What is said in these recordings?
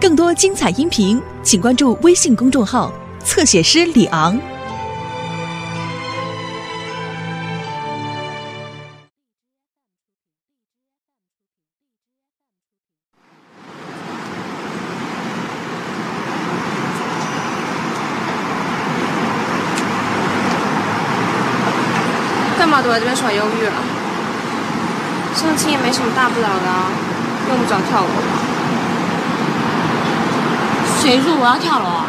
更多精彩音频，请关注微信公众号“侧写师李昂”。干嘛躲在这边耍忧郁啊？相亲也没什么大不了的，用不着跳楼吧？谁说我要跳楼啊？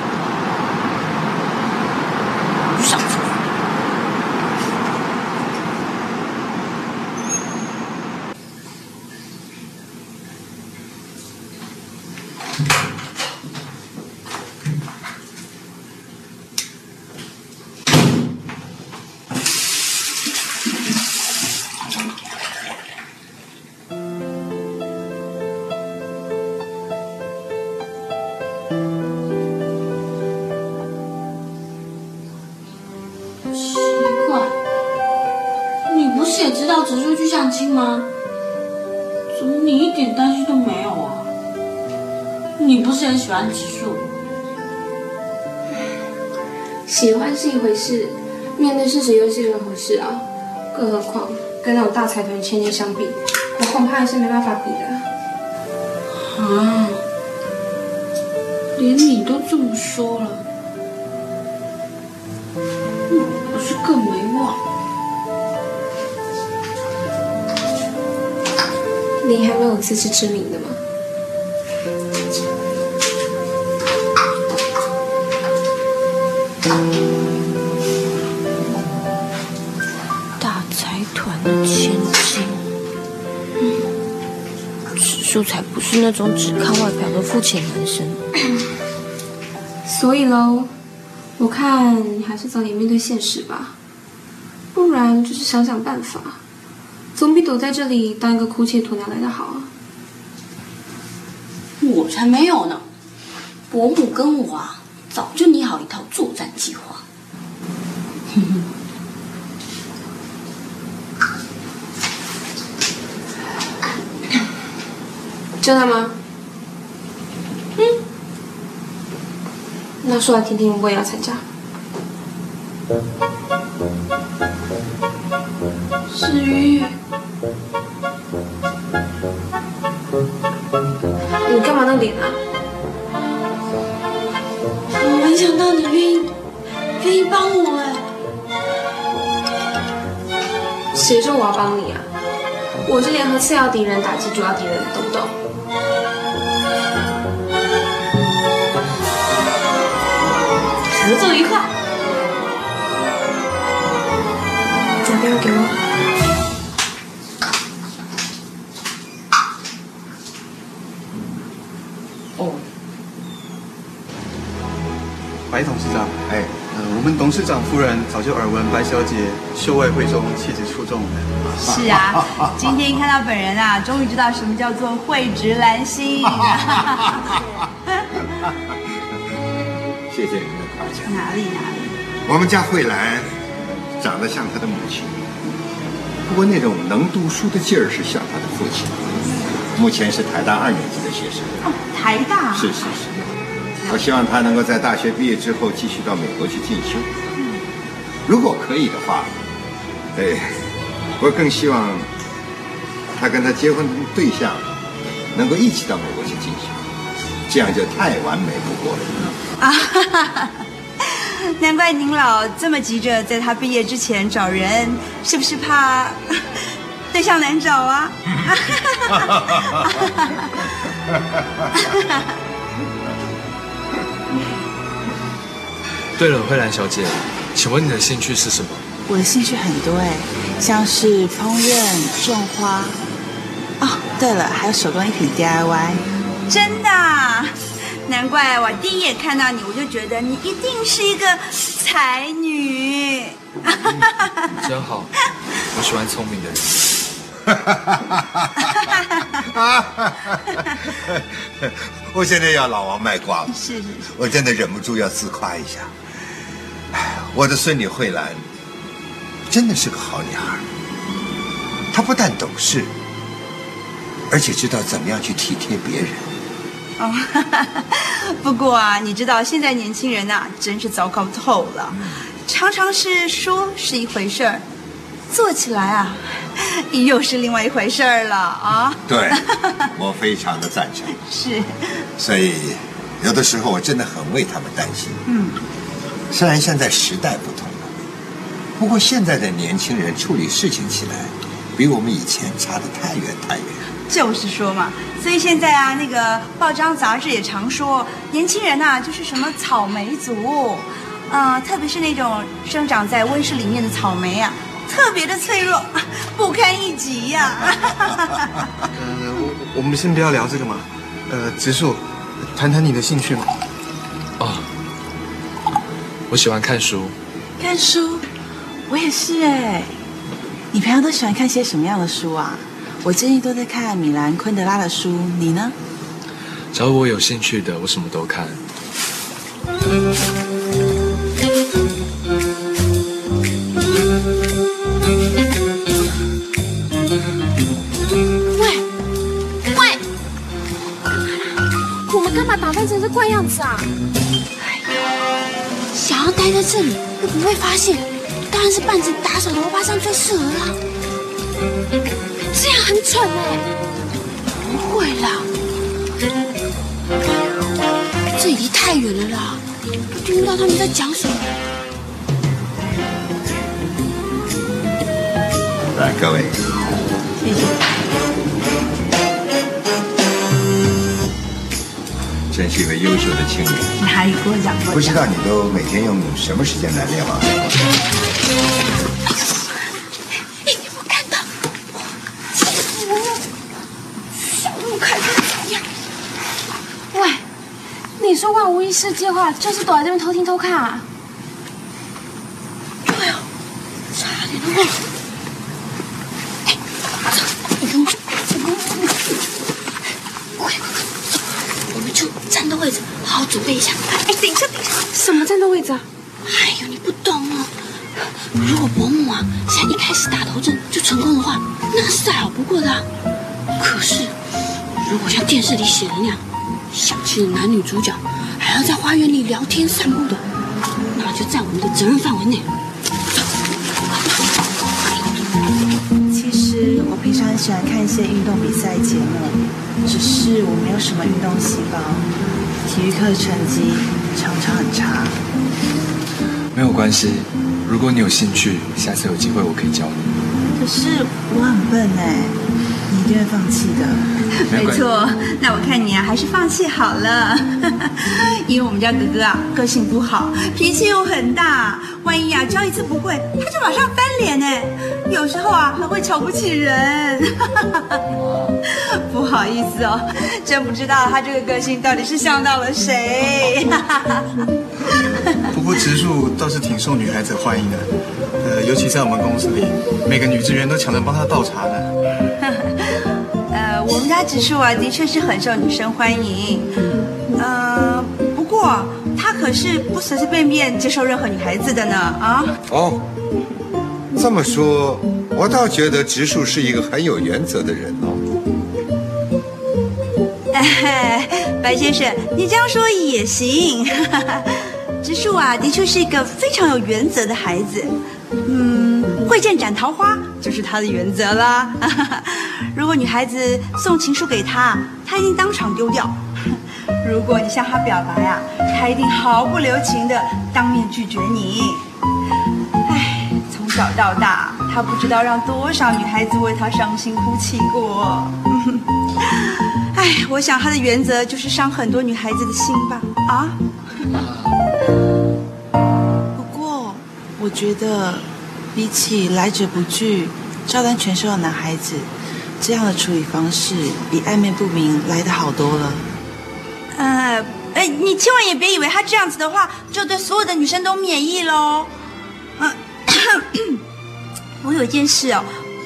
不是很喜欢植树？喜欢是一回事，面对事实又是另一回事啊。更何况跟那种大财团千金相比，我恐怕还是没办法比的。啊，连你都这么说了，我不是更没望？你还没有自知之明的吗？大财团的千金，嗯，植树才不是那种只看外表的肤浅男生。所以喽，我看你还是早点面对现实吧，不然就是想想办法，总比躲在这里当一个哭泣鸵鸟来的好啊。我才没有呢！伯母跟我啊，早就拟好一套作战计划。真的吗？嗯，那说来听听，我也要参加。诗雨，你干嘛那脸啊？我没想到你愿意愿意帮我哎！谁说我要帮你啊？我是联合次要敌人打击主要敌人，懂不懂？合作愉快。打电话给我。哦，白董事长，我们董事长夫人早就耳闻白小姐秀外慧中，气质出众。是啊，今天看到本人啊，终于知道什么叫做蕙质兰心。谢谢您的夸奖。哪里哪里，我们家慧兰长得像她的母亲，不过那种能读书的劲儿是像她的父亲。目前是台大二年级的学生。哦，台大。是是是，我希望他能够在大学毕业之后继续到美国去进修。如果可以的话，哎，我更希望他跟他结婚的对象能够一起到美国去进修，这样就太完美不过了。啊哈哈哈！难怪您老这么急着在他毕业之前找人，是不是怕 对象难找啊？对了，慧兰小姐，请问你的兴趣是什么？我的兴趣很多哎，像是烹饪、种花。哦，对了，还有手工艺品 DIY。真的啊？难怪我第一眼看到你，我就觉得你一定是一个才女。真好，我喜欢聪明的人。我现在要老王卖瓜了，是是是，我真的忍不住要自夸一下。哎，我的孙女慧兰真的是个好女孩，她不但懂事，而且知道怎么样去体贴别人。哦，不过啊，你知道现在年轻人呐、真是糟糕透了，常常是说是一回事儿，做起来啊，又是另外一回事儿了啊。对，我非常的赞成。是，所以有的时候我真的很为他们担心。嗯，虽然现在时代不同了，不过现在的年轻人处理事情起来，比我们以前差得太远太远。就是说嘛，所以现在啊，那个报章杂志也常说，年轻人呐、就是什么草莓族，啊、特别是那种生长在温室里面的草莓啊，特别的脆弱，不堪一击呀、呃，我我们先不要聊这个嘛。呃，植树，谈谈你的兴趣嘛。哦，我喜欢看书，看书，我也是哎。你平常都喜欢看些什么样的书啊？我最近都在看米兰昆德拉的书，你呢？只要我有兴趣的，我什么都看。喂，这怪样子啊？想要待在这里又不会发现，当然是扮成打扫的欧巴桑最适合啦。这样很蠢哎、不会啦，这里离太远了啦，听不到他们在讲什么。来，各位，谢谢。真是一位优秀的青年。哪里过奖过不知道你都每天用什么时间来练网球？哎，我看到，小鹿看成怎样？喂，你说万无一失计划就是躲在这边偷听偷看啊？对哦，差点忘了。哎，走，你跟我，你跟我，快快快，走，我们去战斗位置，好好准备一下。哎，等一下，等一下，什么战斗位置啊？哎呦，你不懂哦。如果伯母啊，现在一开始打头阵就成功的话，那是再好不过的啊、可是，如果像电视里写的那样，小气的男女主角还要在花园里聊天散步的，那就在我们的责任范围内。其实我平常很喜欢看一些运动比赛节目，只是我没有什么运动细胞，体育课成绩常常很差。没有关系，如果你有兴趣，下次有机会我可以教你。可是我很笨哎，你一定会放弃的。没错，那我看你啊，还是放弃好了，因为我们家哥哥啊，个性不好，脾气又很大，万一啊教一次不会，他就马上翻脸哎，有时候啊还会瞧不起人。不好意思哦，真不知道他这个个性到底是像到了谁。不过植树倒是挺受女孩子欢迎的，呃，尤其在我们公司里，每个女职员都抢着帮他倒茶呢。呃，我们家植树啊，的确是很受女生欢迎。呃，不过他可是不随随便便接受任何女孩子的呢啊。哦，这么说，我倒觉得植树是一个很有原则的人哦。哎，白先生，你这样说也行。植树啊，的确是一个非常有原则的孩子。嗯，会见斩桃花就是他的原则啦。如果女孩子送情书给他，他一定当场丢掉。如果你向他表白啊，他一定毫不留情的当面拒绝你。哎，从小到大，他不知道让多少女孩子为他伤心哭泣过。哎，我想他的原则就是伤很多女孩子的心吧？啊？不过，我觉得比起来者不拒、照单全收的男孩子，这样的处理方式比暧昧不明来的好多了。呃，哎，你千万也别以为他这样子的话，就对所有的女生都免疫喽。嗯、我有件事哦，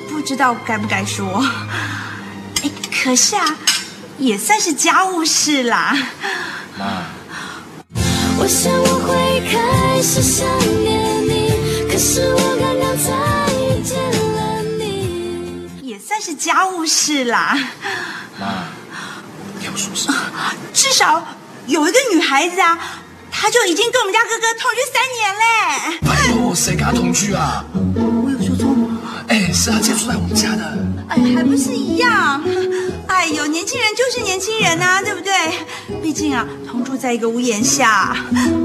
不知道该不该说。哎，可是啊，也算是家务事啦。妈，我想我会开始想念你，可是我刚刚才遇见了你。也算是家务事啦。妈，你要说什么。至少有一个女孩子啊，她就已经跟我们家哥哥同居三年嘞。哎呦，谁跟他同居啊？是他借住在我们家的。哎，还不是一样？哎呦，年轻人就是年轻人呐、对不对？毕竟啊，同住在一个屋檐下，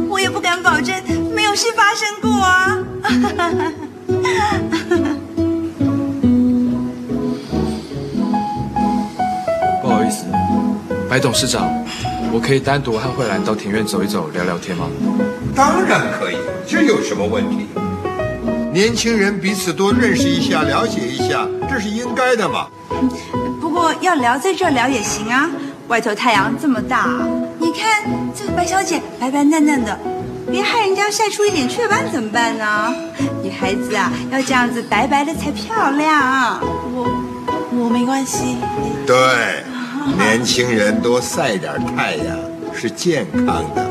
我也不敢保证没有事发生过啊。不好意思，白董事长，我可以单独和慧兰到庭院走一走，聊聊天吗？当然可以，这有什么问题？年轻人彼此多认识一下、了解一下，这是应该的嘛。不过要聊在这儿聊也行啊，外头太阳这么大，你看这个白小姐白白嫩嫩的，别害人家晒出一点雀斑怎么办呢？女孩子啊，要这样子白白的才漂亮。我我没关系。对，年轻人多晒点太阳是健康的。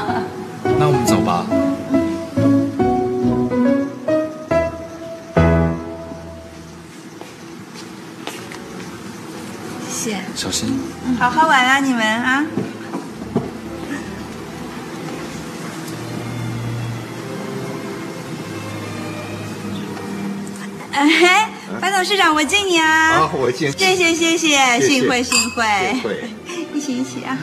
那我们走吧。小心。好好玩啊你们啊。哎，白董事长，我敬你啊！啊我敬谢谢谢谢，幸会，幸会 一起一起啊！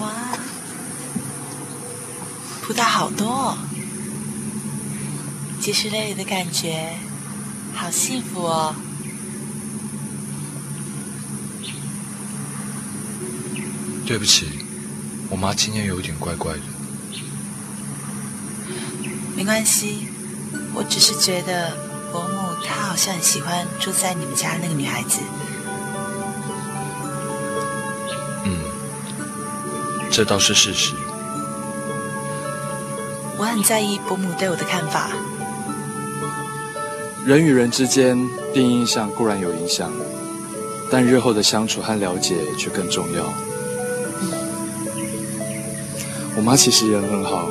哇，葡萄好多、哦，结实那里的感觉，好幸福哦。对不起，我妈今天有点怪怪的。没关系，我只是觉得伯母她好像很喜欢住在你们家那个女孩子。嗯，这倒是事实。我很在意伯母对我的看法。人与人之间第一印象固然有影响，但日后的相处和了解却更重要。我妈其实人很好，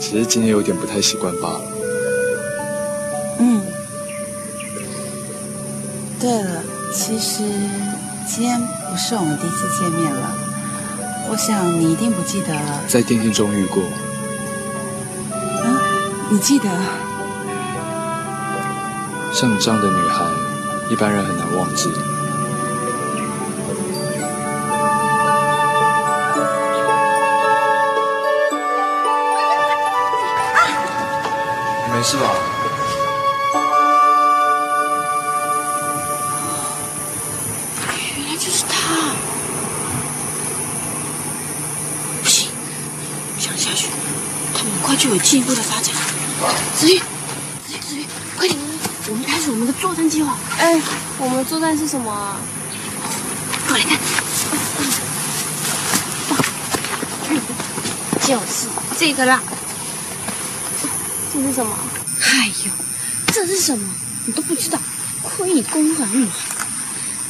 只是今天有点不太习惯罢了。嗯，对了，其实今天不是我们第一次见面了，我想你一定不记得了。在电梯中遇过，嗯，你记得？像你这样的女孩，一般人很难忘记。你没事吧？原来就是他。不行，这样下去，他们很快就有进一步的发展。子玉，子玉，子玉，快点，我们开始我们的作战计划。哎，我们作战是什么啊？过来看，就是这个啦。这是什么？哎呦，这是什么？你都不知道？亏你功夫还那么好。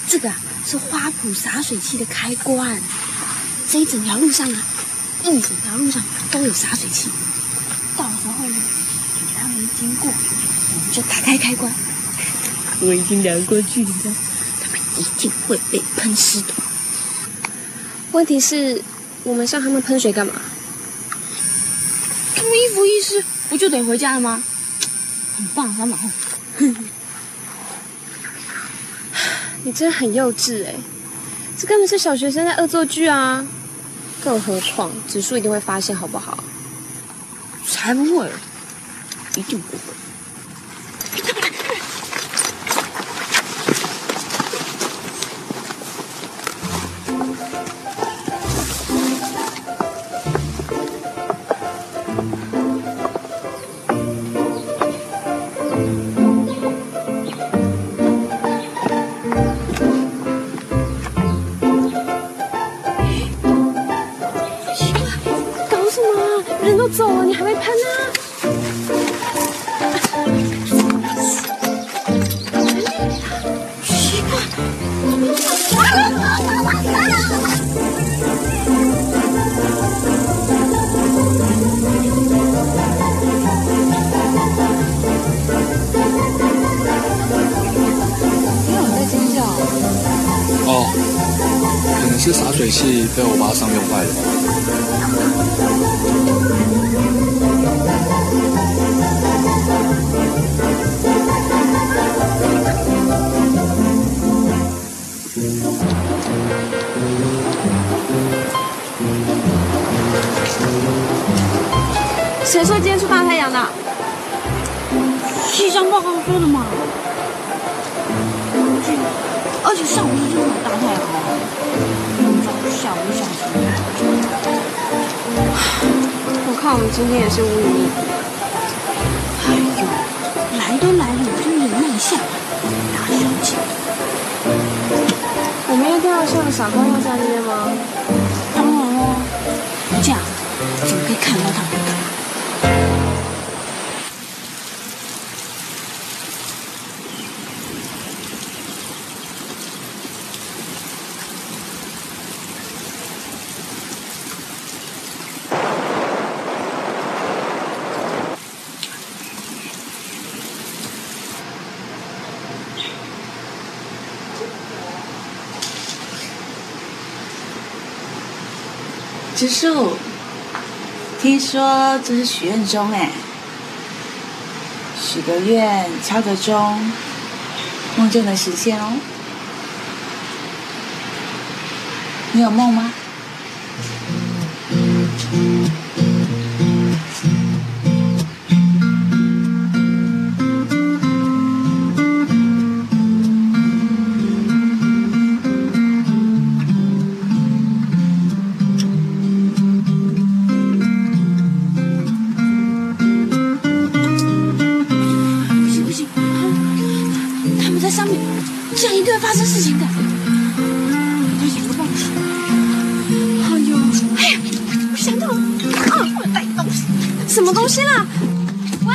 这个啊是花圃洒水器的开关。这一整条路上啊，一整条路上都有洒水器。到时候呢，等他们经过，我们就打开开关。我已经量过距离了，他们一定会被喷湿的。问题是，我们向他们喷水干嘛？他们一服一湿，不就得回家了吗？很棒，三马后。你真的很幼稚哎！这根本是小学生在恶作剧啊！更何况指数一定会发现，好不好？才不会，一定不会。上午是真的大太阳啊，下午下雨。我看我们今天也是乌云密布。哎呦，来都来了，你就忍耐一下，大小姐。我们一定要像傻瓜一样在那边吗？当然了，这样就可以看到他植树，听说这是许愿钟哎，许个愿，敲个钟，梦就能实现哦。你有梦吗？面，这样一定会发生事情的。要想个办法。哎呦，哎呀，我想到了，啊，我带东西，什么东西啦？喂，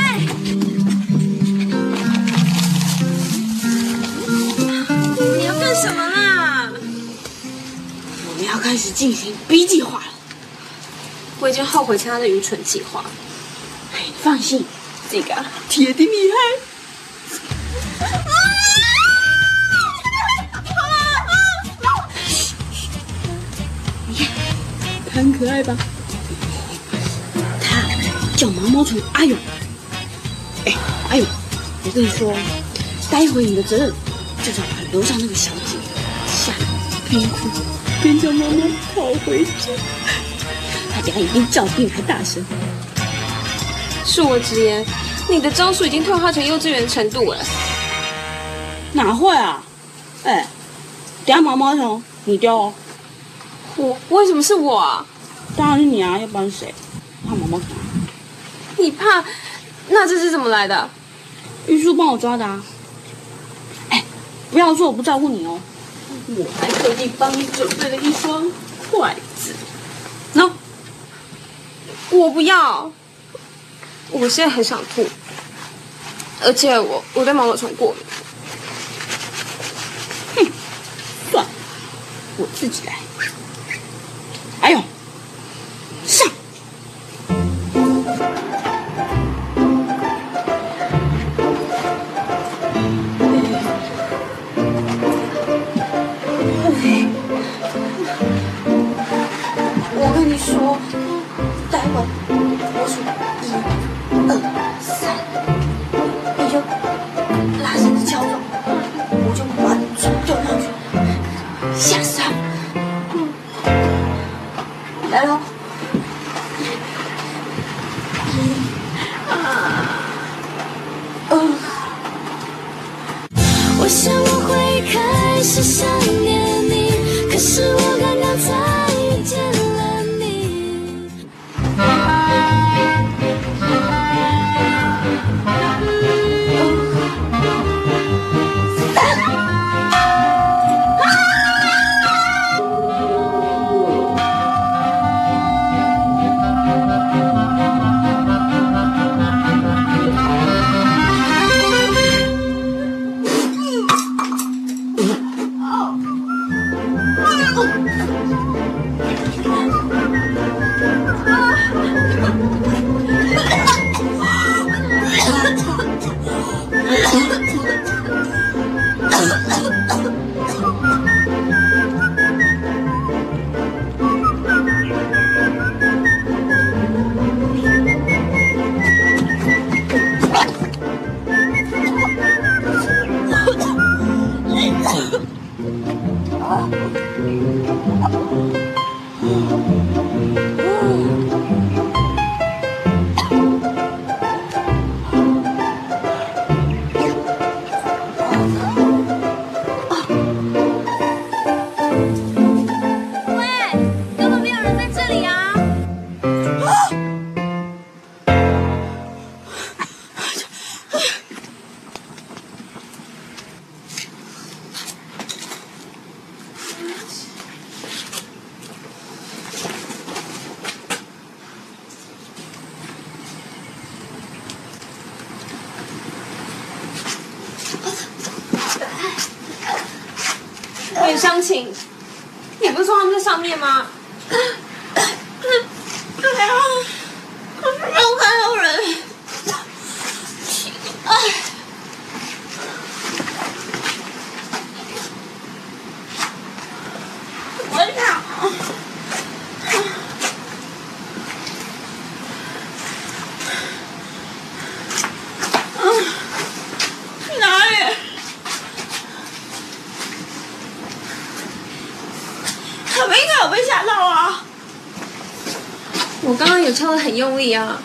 你要干什么啦？我们要开始进行 B 计划了。我已经后悔参加的愚蠢计划。哎，你放心，这个啊铁定厉害。可爱吧？他叫毛毛虫阿勇。哎，阿勇，我跟你说，待会你的责任就是要把楼上那个小姐吓得边哭边叫妈妈跑回家。他等下一定叫比你还大声。恕我直言，你的招数已经退化成幼稚园程度了。哪会啊？哎，等下毛毛虫你丢哦。我为什么是我啊？当然是你啊，要不然谁？怕毛毛虫啊？你怕？那这是怎么来的？玉树帮我抓的啊。哎，不要说我不照顾你哦，我还特地帮你准备了一双筷子。喏、我不要，我现在很想吐，而且我我对毛毛虫过敏。哼算了，我自己来。うん。用力啊。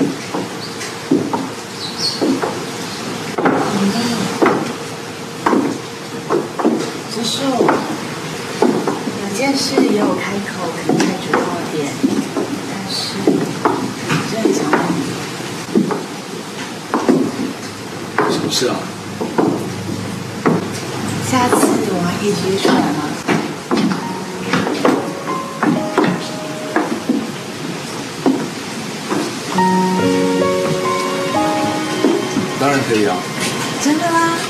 愿？结束。两件事也有开口，可能太主动了点，但是我真的很想问你，什么事啊？下次我们还可以直接出来吗？真的吗？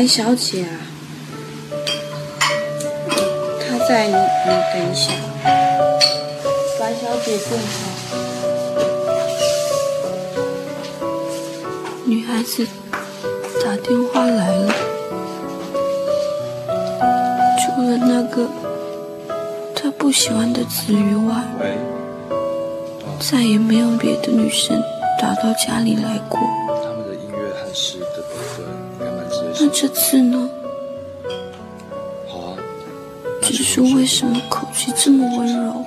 白小姐啊，她在，你你等一下。白小姐正好。女孩子打电话来了，除了那个她不喜欢的子瑜外。再也没有别的女生打到家里来过。这次呢？好啊。只是为什么口气这么温柔？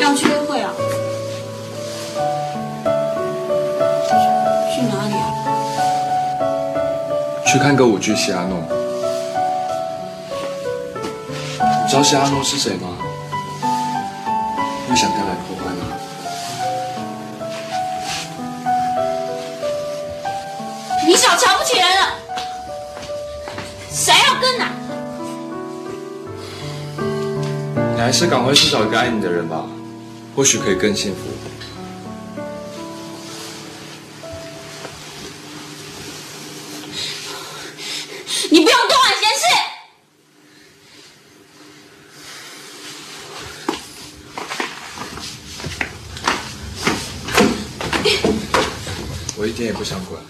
要去约会啊？去哪里啊？去看歌舞剧《西阿诺》。你知道西阿诺是谁吗？你想跟来还是赶快去找一个爱你的人吧，或许可以更幸福。你不用多管闲事。我一点也不想管。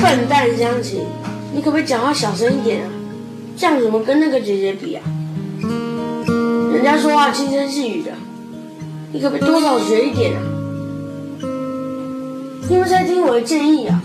笨蛋湘琴，你可不可以讲话小声一点啊？这样怎么跟那个姐姐比啊？人家说话轻声细语的，你可不可以多少学一点啊？你有没有在听我的建议啊？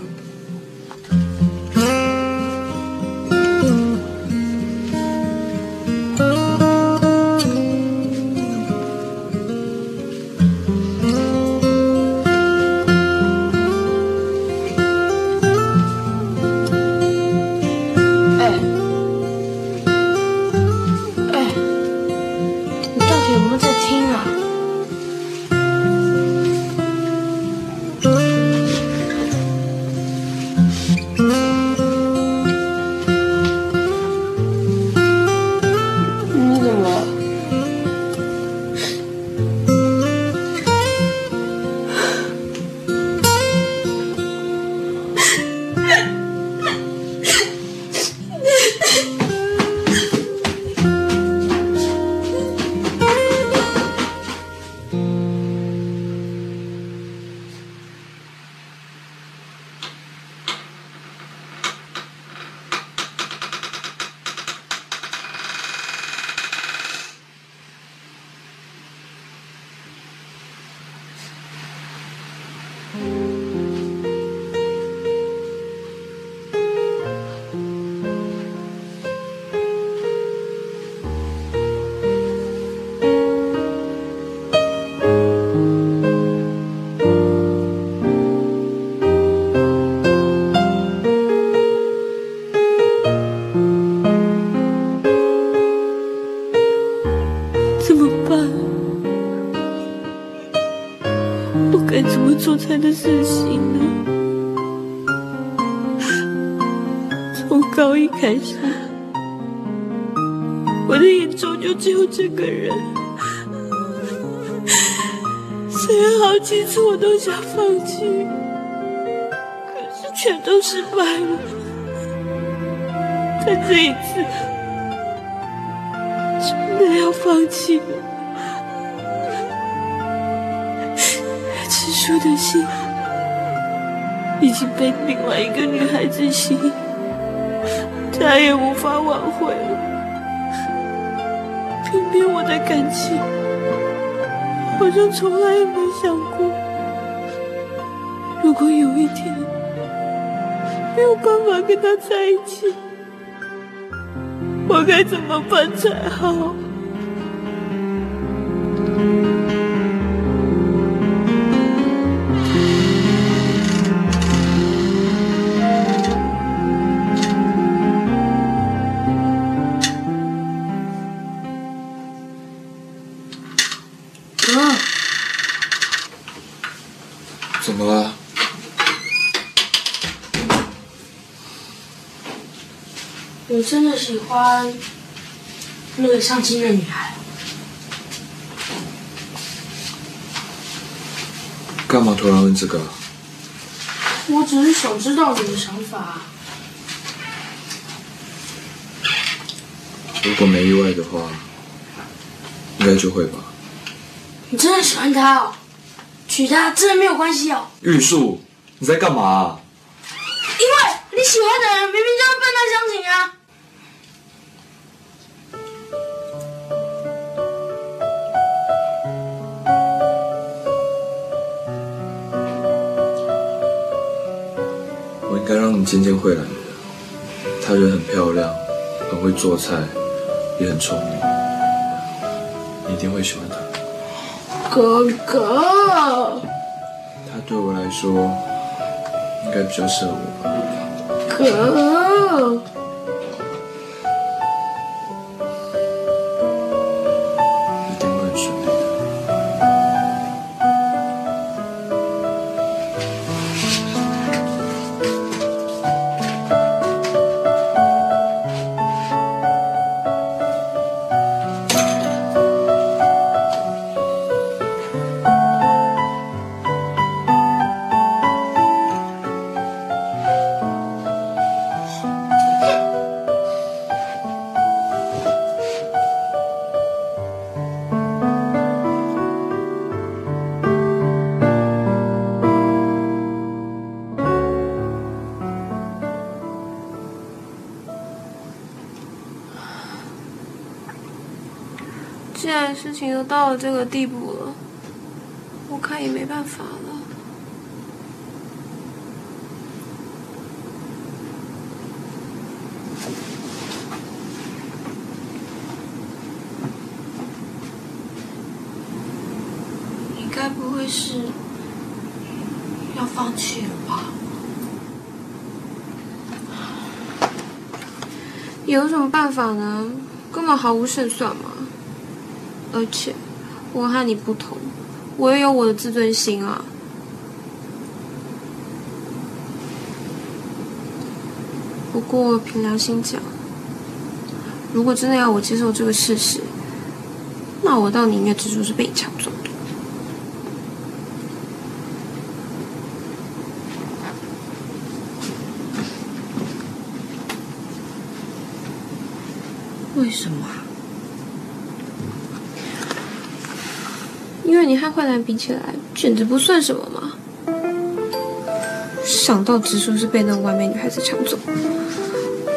我都想放弃，可是全都失败了。但这一次，真的要放弃了。植树的心已经被另外一个女孩子吸引，再也无法挽回了。偏偏我的感情，好像从来也没想过，如果有一天没有办法跟他在一起，我该怎么办才好？喜欢那个相亲的女孩。干嘛突然问这个？我只是想知道你的想法。如果没意外的话，应该就会吧。你真的喜欢他哦？娶她真的没有关系哦？玉树，你在干嘛、因你见见慧兰的。她人很漂亮，很会做菜，也很聪明，你一定会喜欢她。哥哥，她对我来说，应该比较适合我吧。哥，到了这个地步了，我看也没办法了。你该不会是要放弃了吧？有什么办法呢？根本毫无胜算嘛。而且我和你不同，我也有我的自尊心啊。不过凭良心讲，如果真的要我接受这个事实，那我倒宁愿蜘蛛是被你抢走的。为什么因为你和坏男比起来，简直不算什么嘛。想到直树是被那个完美女孩子抢走，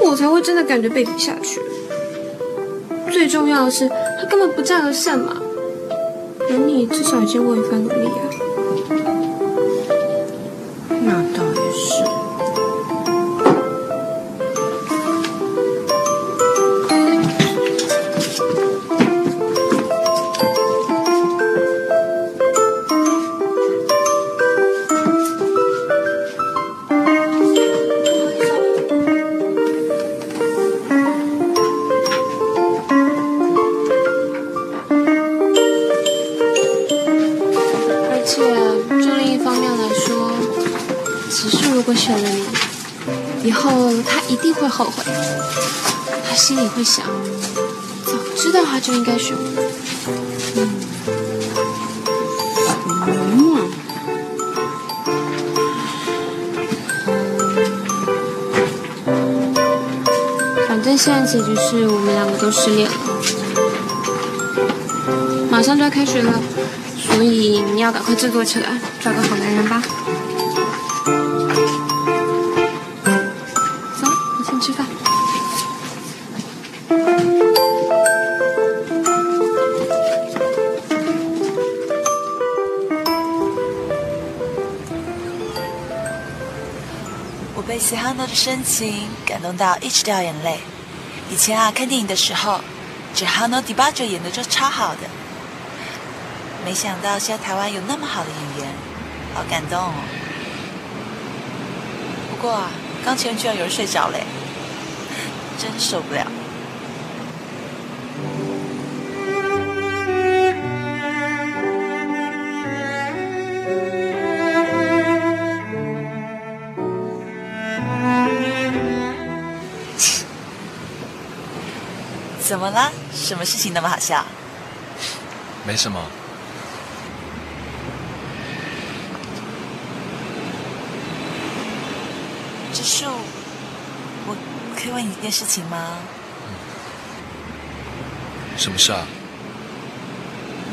我才会真的感觉被比下去。最重要的是，他根本不战而胜嘛。而你至少也经过一番努力啊。心里会想，早知道他就应该选我。嗯，反正现在结局是我们两个都失恋了，马上就要开学了，所以你要赶快振作起来，找个好男人吧。真情感动到一直掉眼泪。以前啊，看电影的时候，只哈诺迪巴九演的就超好的，没想到现在台湾有那么好的演员，好感动哦。不过啊，刚前居然有人睡着嘞，真受不了。什么事情那么好笑？没什么。植树，我可以问你一件事情吗？什么事啊？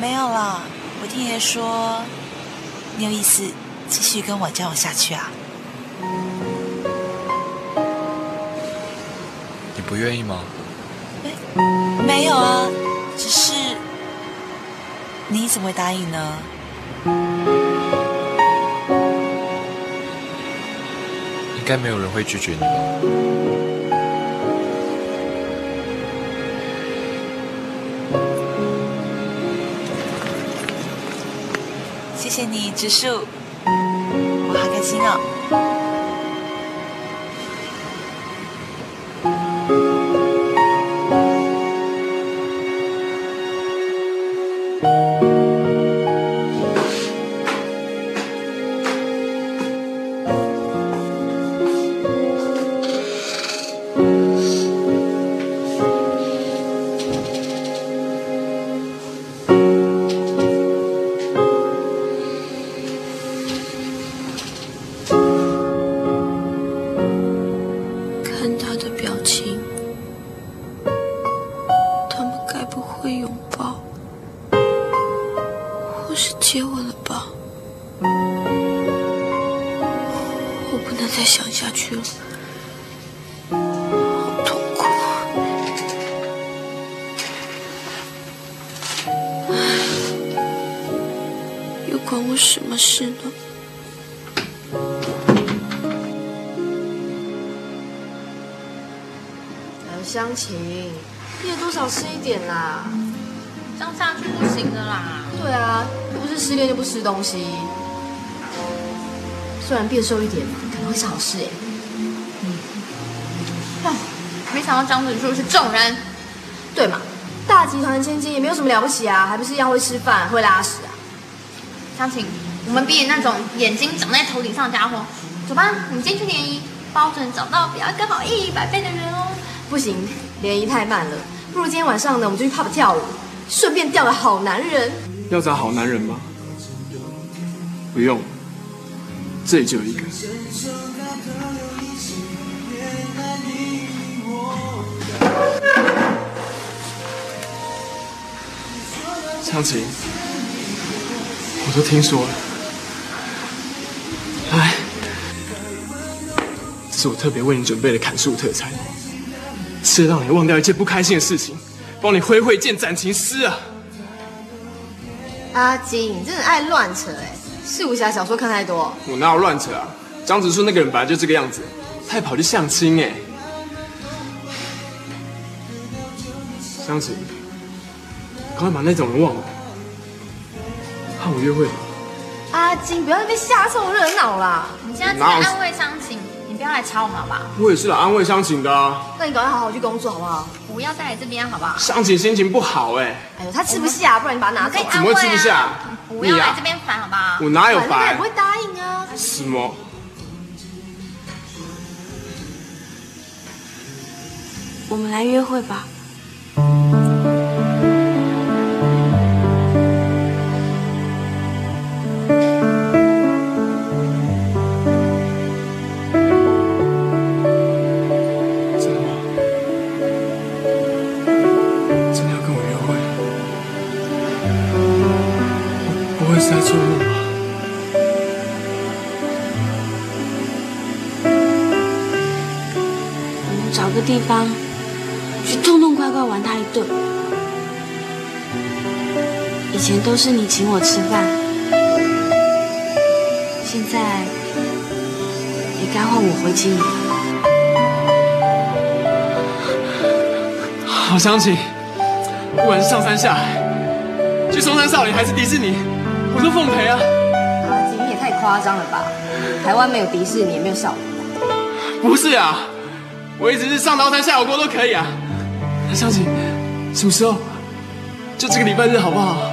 没有啦，我听爷爷说，你有意思继续跟我交往下去啊？你不愿意吗？没有啊，只是你怎么会答应呢？应该没有人会拒绝你吧？谢谢你，植树，我好开心哦。是接吻了吧？我不能再想下去了，好痛苦。唉，又关我什么事呢？还有湘琴，你也多少吃一点啦。这样下去不行的啦。对啊，是失恋就不吃东西。虽然变瘦一点可能会是好事哎。嗯，没想到张子树是众人。对嘛，大集团千金也没有什么了不起啊，还不是一样会吃饭会拉屎啊。湘琴，我们比你那种眼睛长在头顶上的家伙。走吧，你进去联谊，包准找到比他更好一百倍的人哦。不行，联谊太慢了，不如今天晚上呢，我们就去 pub 跳舞，顺便钓个好男人。要找好男人吗？不用，这里就有一个。湘琴，我都听说了。来，这是我特别为你准备的砍树特餐，吃了让你忘掉一切不开心的事情，帮你挥挥剑斩情丝啊！阿金，你真的爱乱扯哎！是武侠小说看太多。我哪有乱扯啊？张子树那个人本来就这个样子，他还跑去相亲哎。湘琴，赶快把那种人忘了，和我约会吧。阿金，不要在那边瞎凑热闹啦！你现在只是安慰湘琴，不要来吵我不好！我也是来安慰湘琴的。那你赶快好好去工作，好不好？不要再来这边，好不好？湘琴心情不好，哎。哎呦，他吃不下，不然你把它拿开。怎么吃不下？不要来这边烦，好不好？我哪有烦？他也不会答应啊。什么？我们来约会吧。都是你请我吃饭，现在也该换我回请你了。好，相亲，不管是上山下海，去嵩山少林还是迪士尼，我都奉陪啊！阿吉，你也太夸张了吧？台湾没有迪士尼，也没有少林。不是啊，我一直是上刀山下火锅都可以啊。那相亲，什么时候？就这个礼拜日好不好？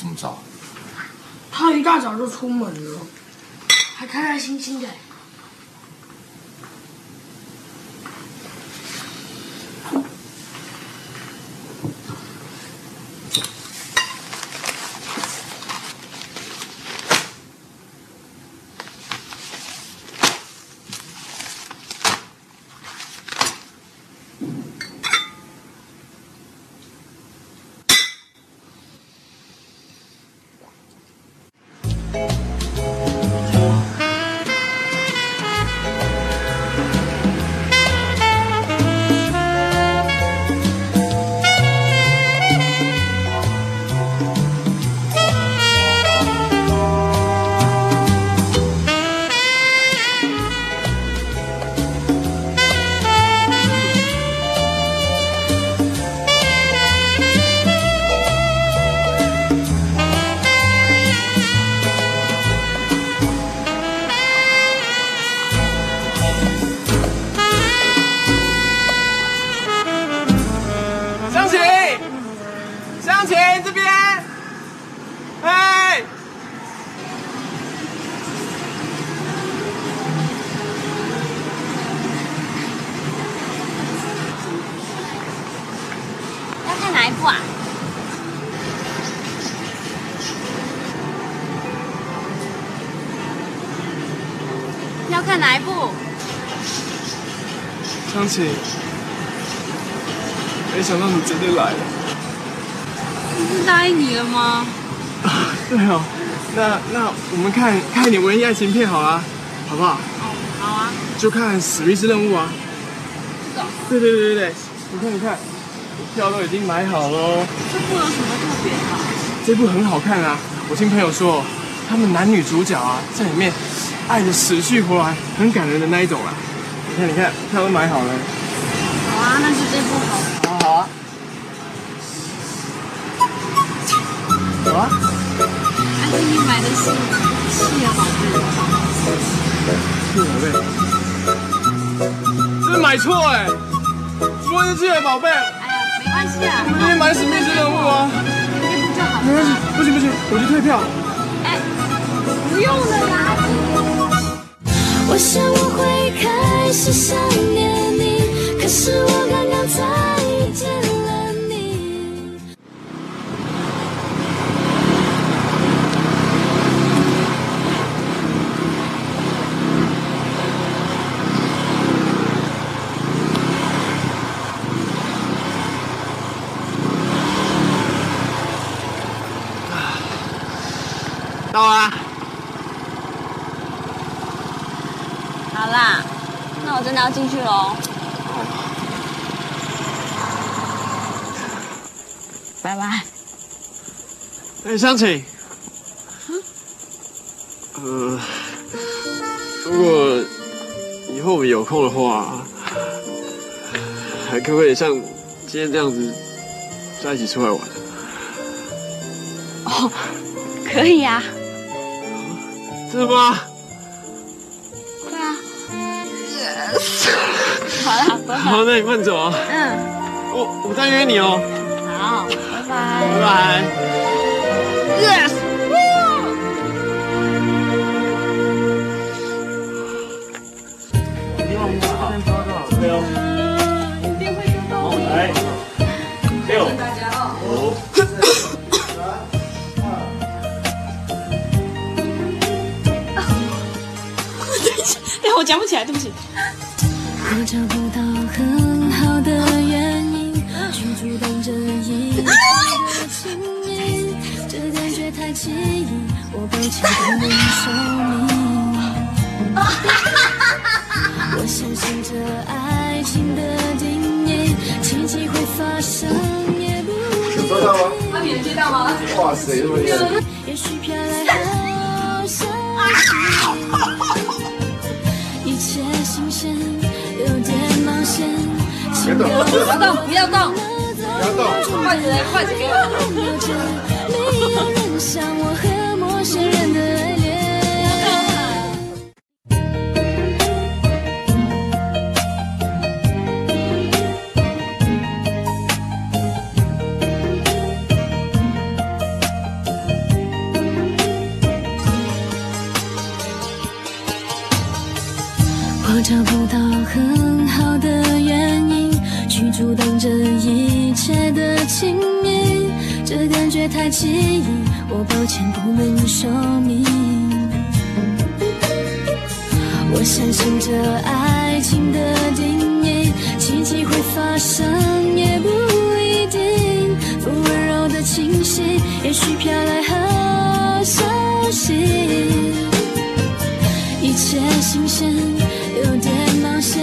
这么早？他一大早就出门了，还开开心心的。看看一点文艺爱情片好啊，好不好？好啊。就看《史密斯任务》啊。这个对对对对对，你看你看，票都已经买好喽。这部有什么特别的？这部很好看啊！我听朋友说，他们男女主角啊，在里面爱的死去活来，很感人的那一种啊。你看你看，票都买好了。好啊，那就这部好了。好啊好啊。走啊！还是你买的是企鹅宝贝？企鹅宝贝，这是买错哎！怎么会是宝贝？哎呀，没关系啊，我们今天买史密斯任务啊。没关系，不行不行，我去退票。哎不用了啦。我想我会开始想念你，可是我刚刚才见了你。到啦！好啦，那我真的要进去喽。拜拜。哎，湘琴，呃，如果以后我们有空的话，还可不可以像今天这样子在一起出来玩？哦，可以呀、真的吗？好了，拜拜。好，那你慢走啊。嗯，我我再约你哦。好，拜拜。拜拜。Yes。来，六，五。哎，我讲不起来，对不起。我找不到很好的原因去阻挡这一切的情谊，这感觉太奇异，我抱歉不能说明。我相信这爱情的定义，奇迹会发生，也不一收到吗？定。你能接到吗？哇塞，这么厉害！不要动我不要动。不要动。走筷子筷子给这感觉太奇异，我抱歉不能说明。我相信这爱情的定义，奇迹会发生，也不一定。不温柔的清晰，也许飘来好消息。一切新鲜，有点冒险，